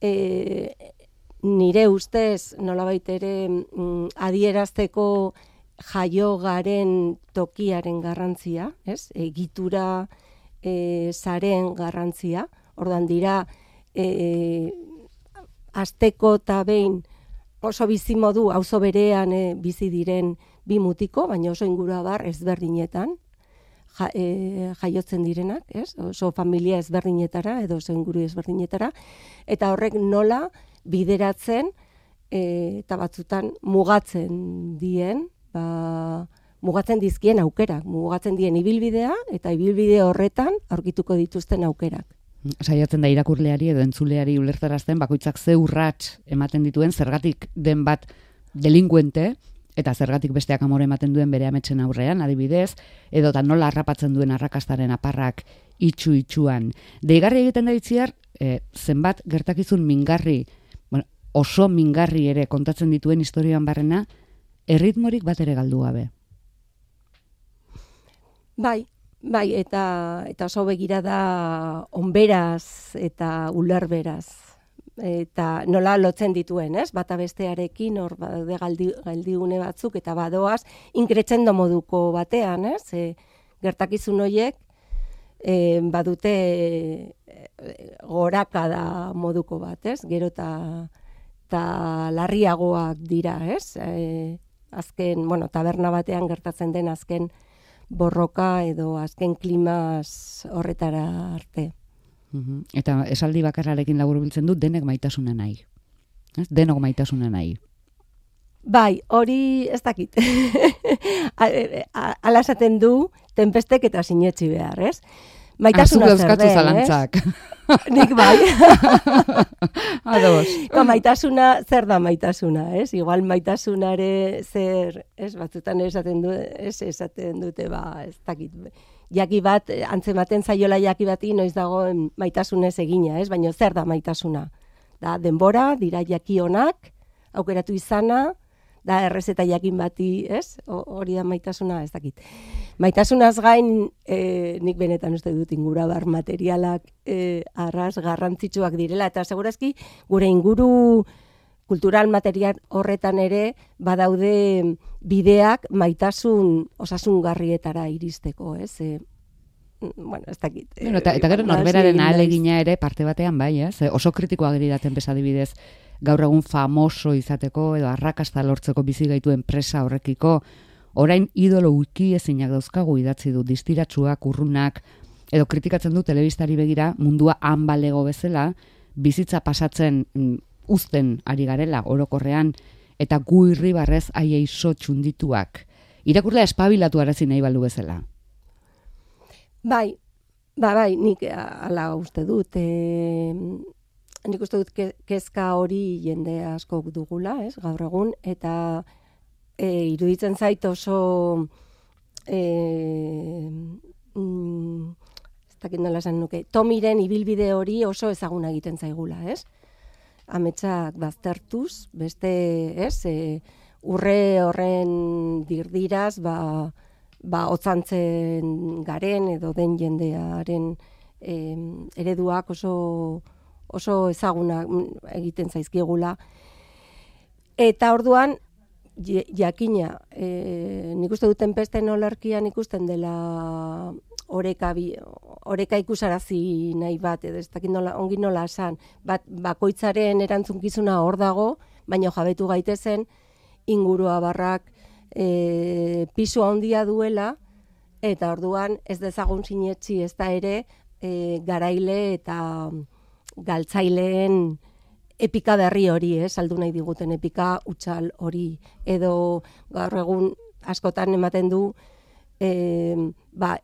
E, nire ustez, nola ere, mm, adierazteko jaio garen tokiaren garrantzia, ez? Egitura e, zaren garrantzia. Ordan dira, e, azteko eta behin oso bizi modu, auzo berean e, bizi diren bi mutiko, baina oso ingurua bar ezberdinetan, ja, e, jaiotzen direnak, ez? Oso familia ezberdinetara edo oso inguru ezberdinetara eta horrek nola bideratzen e, eta batzutan mugatzen dien, ba, mugatzen dizkien aukerak, mugatzen dien ibilbidea eta ibilbide horretan aurkituko dituzten aukerak. Saiatzen da irakurleari edo entzuleari ulertarazten bakoitzak ze urrats ematen dituen zergatik den bat delinkuente eta zergatik besteak amore ematen duen bere ametsen aurrean, adibidez, edo ta nola harrapatzen duen arrakastaren aparrak itxu itxuan. Deigarri egiten da itziar, e, zenbat gertakizun mingarri, bueno, oso mingarri ere kontatzen dituen historioan barrena, erritmorik bat ere galdu gabe. Bai, bai, eta, eta oso begira da onberaz eta ulerberaz eta nola lotzen dituen, ez? Bata bestearekin hor bade galdi galdigune batzuk eta badoaz inkretzendo moduko batean, ez? E, gertakizun hoiek e, badute e, goraka da moduko bat, ez? Gero ta ta larriagoak dira, ez? E, azken, bueno, taberna batean gertatzen den azken borroka edo azken klimas horretara arte. Eta esaldi bakarrarekin labur biltzen du denek maitasuna nahi. Ez? Denok maitasuna nahi. Bai, hori ez dakit. Ala esaten du, tempestek eta sinetxi behar, ez? Maitasuna zer den, zalantzak. Nik bai. Ados. Ba, maitasuna, zer da maitasuna, ez? Igual maitasunare zer, ez? Batzutan esaten du, ez esaten dute, ba, ez dakit jaki bat, antzematen zaiola jaki bati, noiz dagoen maitasunez egina, ez? Baina zer da maitasuna? Da, denbora, dira jaki honak, aukeratu izana, da errezeta jakin bati, ez? Hori da maitasuna, ez dakit. Maitasunaz gain, e, nik benetan uste dut ingura bar materialak e, arras garrantzitsuak direla, eta segurazki gure inguru kultural material horretan ere badaude bideak maitasun osasungarrietara iristeko, ez? E, bueno, ez dakit. Bueno, eta, eta gero norberaren alegina ere parte batean bai, ez? Oso kritikoa geri daten besadibidez gaur egun famoso izateko edo arrakasta lortzeko bizi gaitu enpresa horrekiko orain idolo wiki ezinak dauzkagu idatzi du distiratsuak, urrunak edo kritikatzen du telebistari begira mundua han balego bezala bizitza pasatzen mm, uzten ari garela orokorrean eta gu irribarrez aiei so txundituak. Irakurlea espabilatu arazi nahi baldu bezala. Bai, ba, bai, nik ala uste dut. E, nik uste dut ke- kezka hori jende asko dugula, ez, gaur egun, eta e, iruditzen zait oso e, mm, ez dakit nola esan nuke, Tomiren ibilbide hori oso ezaguna egiten zaigula, ez? Ametsak baztertuz, beste, ez, e, urre horren dirdiraz, ba, ba otzantzen garen edo den jendearen em, ereduak oso oso ezaguna mm, egiten zaizkigula. Eta orduan, jakina, e, nik uste duten pesten olerkian ikusten dela oreka, bi, oreka ikusarazi nahi bat, edo ez dakit nola, ongi nola esan, bat, bakoitzaren erantzunkizuna hor dago, baina jabetu gaitezen, ingurua barrak e, pisu handia duela, eta orduan ez dezagun sinetsi ez da ere e, garaile eta galtzaileen epika berri hori, eh, saldu nahi diguten epika utxal hori, edo gaur egun askotan ematen du ba,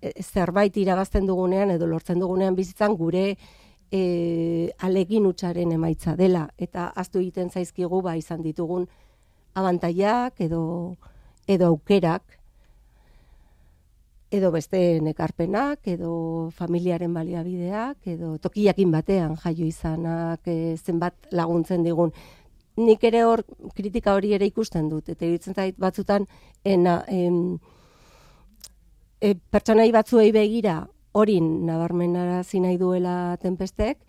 e, zerbait irabazten dugunean edo lortzen dugunean bizitzan gure e, alegin utzaren emaitza dela. Eta aztu egiten zaizkigu ba izan ditugun abantaiak edo edo aukerak edo beste nekarpenak, edo familiaren baliabideak, edo tokiakin batean jaio izanak, e, zenbat laguntzen digun. Nik ere hor kritika hori ere ikusten dut, eta iruditzen zait batzutan ena, em, e, pertsonai batzuei begira hori nabarmenarazi nahi duela tenpestek,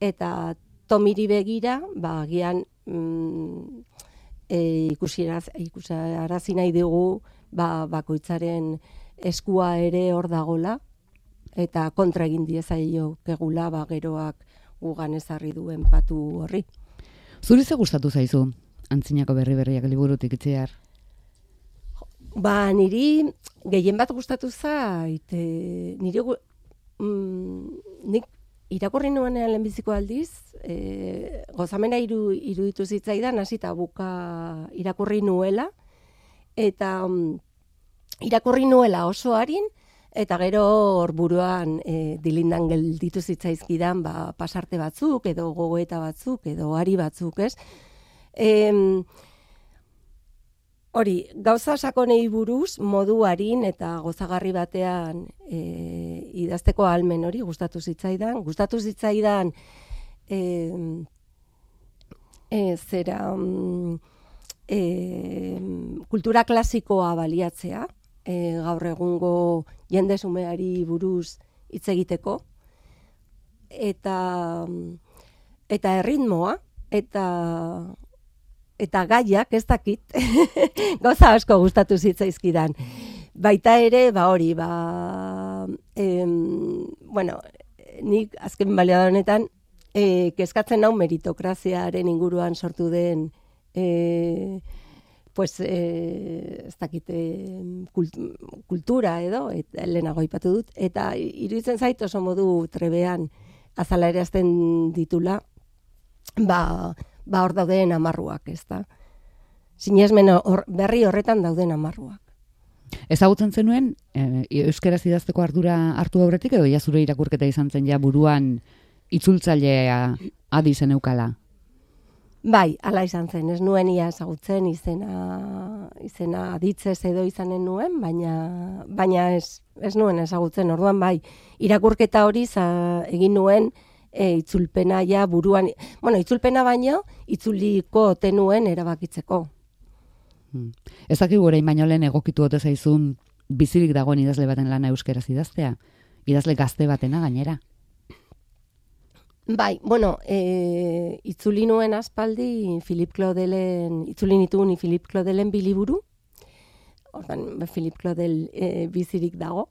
eta tomiri begira, ba, agian mm, e, ikusiraz, ikusarazi nahi dugu ba, bakoitzaren eskua ere hor dagola, eta kontra egin diezaio kegula ba, geroak gugan ezarri duen patu horri. Zuri ze gustatu zaizu? Antzinako berri berriak liburutik itziar. Ba, niri gehien bat gustatu zait, e, niri mm, nik irakurri nuenean lehenbiziko aldiz, e, gozamena iru, iruditu zitzaidan, hasita buka irakurri nuela, eta mm, irakurri nuela oso harin, eta gero hor buruan e, dilindan gelditu zitzaizkidan ba, pasarte batzuk, edo gogoeta batzuk, edo ari batzuk, ez? Em, Hori, gauza sakonei buruz modu harin eta gozagarri batean e, idazteko almen hori gustatu zitzaidan. Gustatu zitzaidan e, e, zera e, kultura klasikoa baliatzea, e, gaur egungo jende sumeari buruz hitz egiteko eta eta erritmoa eta eta gaiak ez dakit gauza asko gustatu zitzaizkidan. Baita ere, ba hori, ba em, bueno, nik azken baleada honetan e, kezkatzen nau meritokraziaren inguruan sortu den e, pues, e, ez dakit, e, kult, kultura edo, eta lehenago aipatu dut, eta iruditzen zait oso modu trebean azala ere ditula, ba, ba hor dauden amarruak, ez da. Sinesmen hor, berri horretan dauden amarruak. Ezagutzen zenuen, e, euskaraz idazteko ardura hartu aurretik edo ja zure irakurketa izan zen ja buruan itzultzailea adi zen eukala? Bai, hala izan zen, ez nuen ia ezagutzen izena, izena aditzez edo izanen nuen, baina, baina ez, ez nuen ezagutzen, orduan bai, irakurketa hori za, egin nuen e, itzulpena ja buruan, bueno, itzulpena baino, itzuliko tenuen erabakitzeko. Hmm. Ez dakik gure baino lehen egokitu ote zaizun bizirik dagoen idazle baten lana euskeraz idaztea? Idazle gazte batena gainera. Bai, bueno, e, itzuli nuen aspaldi Philip Claudelen, itzuli nituen Philip Claudelen biliburu, ordan Philip Claudel e, bizirik dago,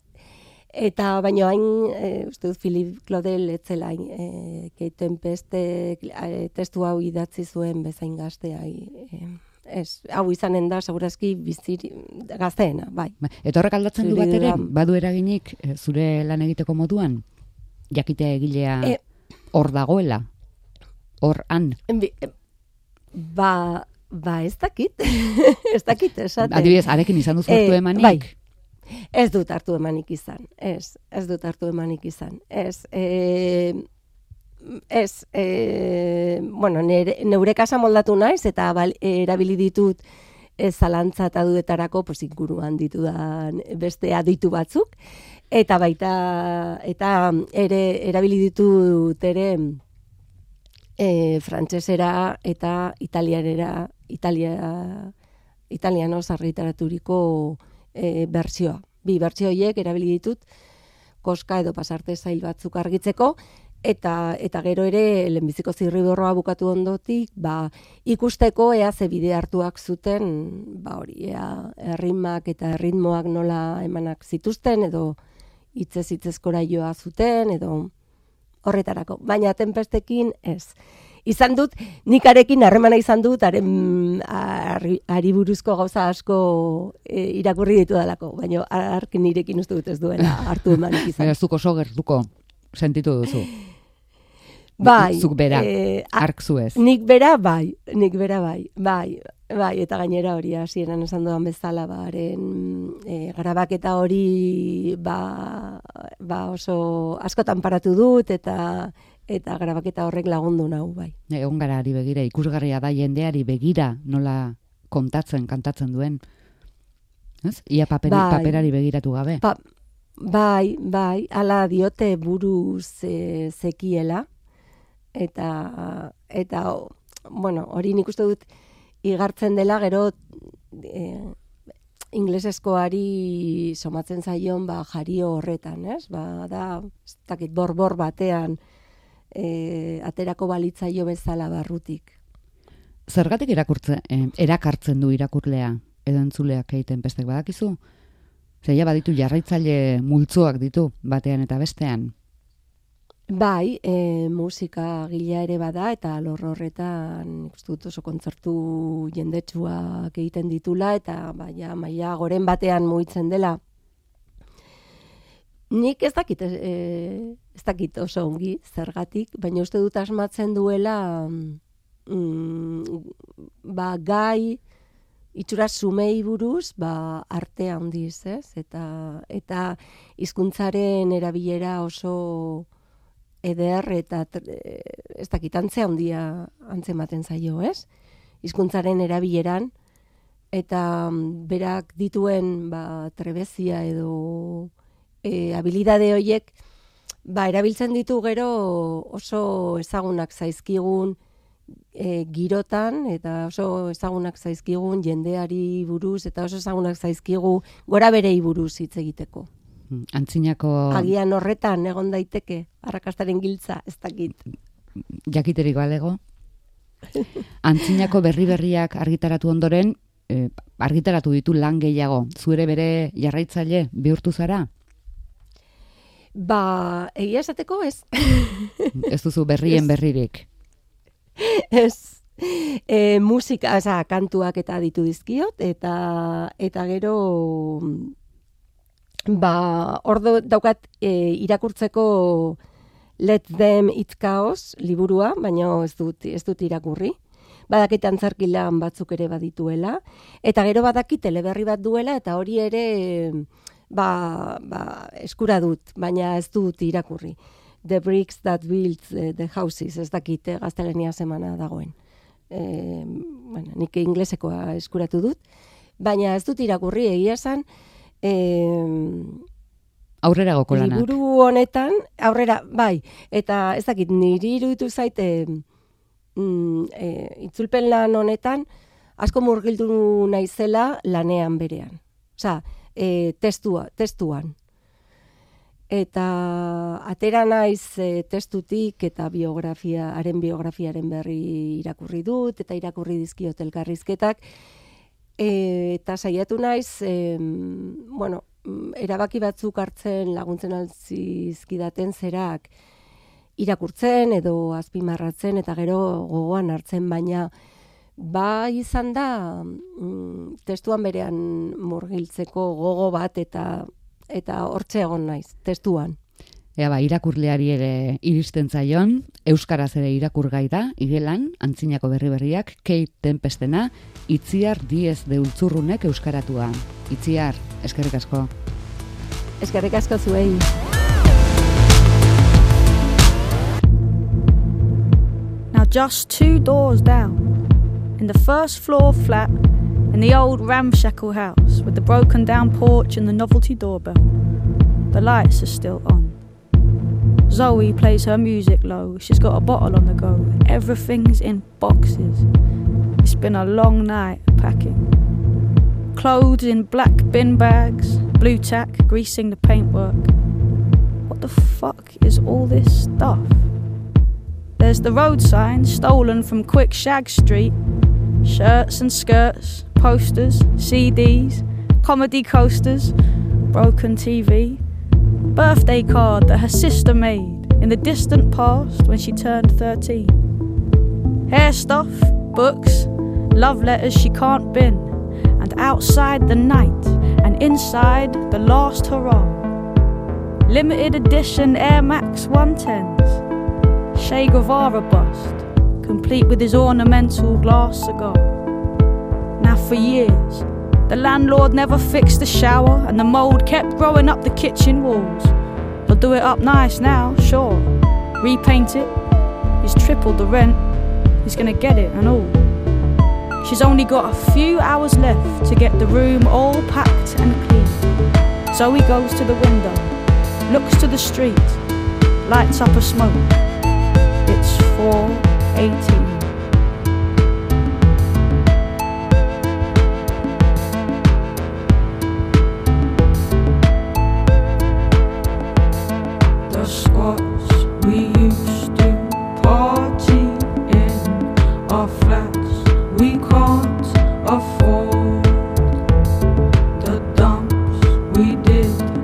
Eta baino hain, e, uste dut, Philip Claudel etzela hain, e, Kate Tempest e, testu hau idatzi zuen bezain gaztea. E, ez, hau izanen da, segurazki biziri, gazteena, bai. Eta horrek aldatzen du bat ere, badu eragainik e, zure lan egiteko moduan? Jakitea egilea E- hor dagoela? Hor han? Ba, ba ez dakit, ez dakit esaten. Adibidez, arekin izan duzu Eh, hartu emanik? bai. Ez dut hartu emanik izan, ez, ez dut hartu emanik izan, ez. E, ez, e, bueno, nere, neure kasa moldatu naiz, eta bal, erabili ditut ez zalantza eta duetarako pues, inguruan ditudan beste aditu batzuk, eta baita, eta ere erabili ditut ere e, frantsesera eta italianera, italia, italiano zarritaraturiko e, bertsioa. Bi bertsio horiek erabili ditut, koska edo pasarte zail batzuk argitzeko, eta eta gero ere lehenbiziko zirriborroa bukatu ondotik, ba, ikusteko ea ze bide hartuak zuten, ba hori, ea erritmak eta erritmoak nola emanak zituzten edo hitzez hitzezkora joa zuten edo horretarako. Baina tempestekin ez. Izan dut, nikarekin harremana izan dut, haren ari buruzko gauza asko e, irakurri ditu dalako, baina ark nirekin uste dut ez duela hartu emanik izan. Baina zuko so gertuko sentitu duzu. Bai. Zuk bera, eh, a- ark zuez. Nik bera bai, nik bera bai, bai, bai, eta gainera hori hasieran esan dudan bezala, ba, haren e, grabaketa hori ba, ba oso askotan paratu dut, eta eta grabaketa horrek lagundu nau, bai. Egon gara ari begira, ikusgarria da jendeari begira nola kontatzen, kantatzen duen. Ez? Ia paperi, Bai. paperari begiratu gabe. Pa, bai, bai, ala diote buruz e, zekiela, eta, eta bueno, hori nik uste dut igartzen dela gero e, ingleseskoari somatzen zaion ba, jario horretan, ez? Ba, da, ez dakit, borbor batean e, aterako balitzaio bezala barrutik. Zergatik irakurtzen, eh, erakartzen du irakurlea edo entzuleak egiten bestek badakizu? Zeia baditu jarraitzaile multzoak ditu batean eta bestean. Bai, e, musika gila ere bada eta lor horretan nik uste dut oso kontzertu jendetsuak egiten ditula eta baina maila goren batean mugitzen dela. Nik ez dakit, e, ez dakit oso ongi zergatik, baina uste dut asmatzen duela mm, ba, gai itxura sumei buruz ba, arte handiz, ez? Eta, eta hizkuntzaren erabilera oso eder eta tr- ez dakit antzea handia antzematen zaio, ez? Hizkuntzaren erabileran eta mm, berak dituen ba, trebezia edo e, habilidade hoiek ba, erabiltzen ditu gero oso ezagunak zaizkigun e, girotan eta oso ezagunak zaizkigun jendeari buruz eta oso ezagunak zaizkigu gora berei buruz hitz egiteko. Antzinako Agian horretan egon daiteke arrakastaren giltza, ez dakit. jakiterik balego. Antzinako berri-berriak argitaratu ondoren, eh, argitaratu ditu lan gehiago. Zuere bere jarraitzaile bihurtu zara? Ba, egia esateko ez. Ez duzu berrien berririk. ez. E, musika, oza, kantuak eta ditu dizkiot, eta, eta gero ba, ordo daukat e, irakurtzeko Let Them It Chaos liburua, baina ez dut, ez dut irakurri. Badakit antzarkilan batzuk ere badituela. Eta gero badakit teleberri bat duela, eta hori ere ba, ba, eskura dut, baina ez dut irakurri. The Bricks That Built eh, the Houses, ez dakit eh, gaztelania semana dagoen. E, bueno, nik inglesekoa eskuratu dut, baina ez dut irakurri egia esan, e, Aurrera goko lanak. liburu honetan, aurrera, bai, eta ez dakit, niri iruditu zaite, mm, e, itzulpen lan honetan, asko murgildu naizela lanean berean. Osea, e, testua, testuan. Eta atera naiz e, testutik eta biografia, haren biografiaren berri irakurri dut, eta irakurri dizkiot elkarrizketak, e, eta saiatu naiz, em, bueno, erabaki batzuk hartzen laguntzen altzizkidaten zerak irakurtzen edo azpimarratzen eta gero gogoan hartzen, baina ba izan da mm, testuan berean murgiltzeko gogo bat eta eta hortxe egon naiz, testuan. Ea ba, irakurleari ere iristen zaion, euskaraz ere irakurgai da, igelan, antzinako berri berriak, Kate Tempestena, itziar diez de ultzurrunek euskaratua. Itziar, eskerrik asko. Eskerrik asko zuei. just two doors down, in the first floor flat, in the old ramshackle house with the broken down porch and the novelty doorbell. The lights are still on. Zoe plays her music low. She's got a bottle on the go. Everything's in boxes. It's been a long night packing. Clothes in black bin bags, blue tack greasing the paintwork. What the fuck is all this stuff? There's the road sign stolen from Quick Shag Street. Shirts and skirts, posters, CDs, comedy coasters, broken TV, birthday card that her sister made in the distant past when she turned 13. Hair stuff, books, love letters she can't bin, and outside the night and inside the last hurrah. Limited edition Air Max 110s, Che Guevara bust, complete with his ornamental glass cigar. Now, for years, the landlord never fixed the shower, and the mould kept growing up the kitchen walls. He'll do it up nice now, sure. Repaint it. He's tripled the rent. He's gonna get it and all. She's only got a few hours left to get the room all packed and clean. So he goes to the window, looks to the street, lights up a smoke. It's 418.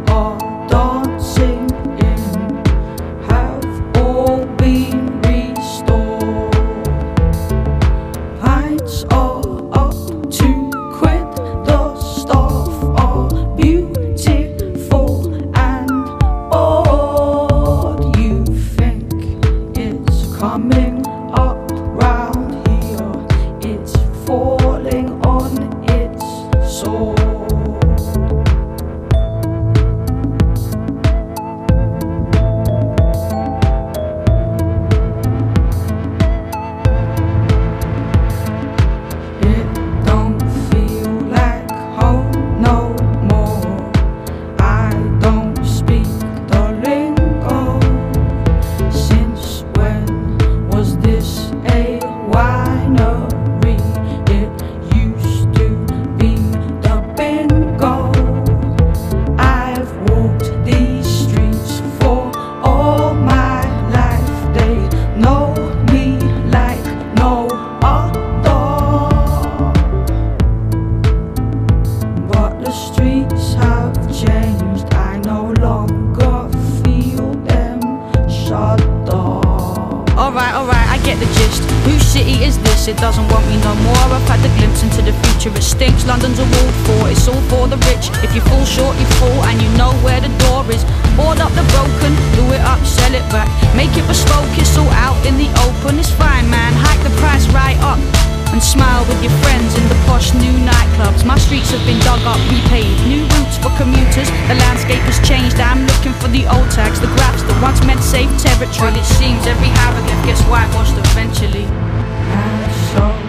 all. The landscape has changed. I'm looking for the old tags, the graphs that once meant safe territory. But it seems every hieroglyph gets whitewashed eventually. So.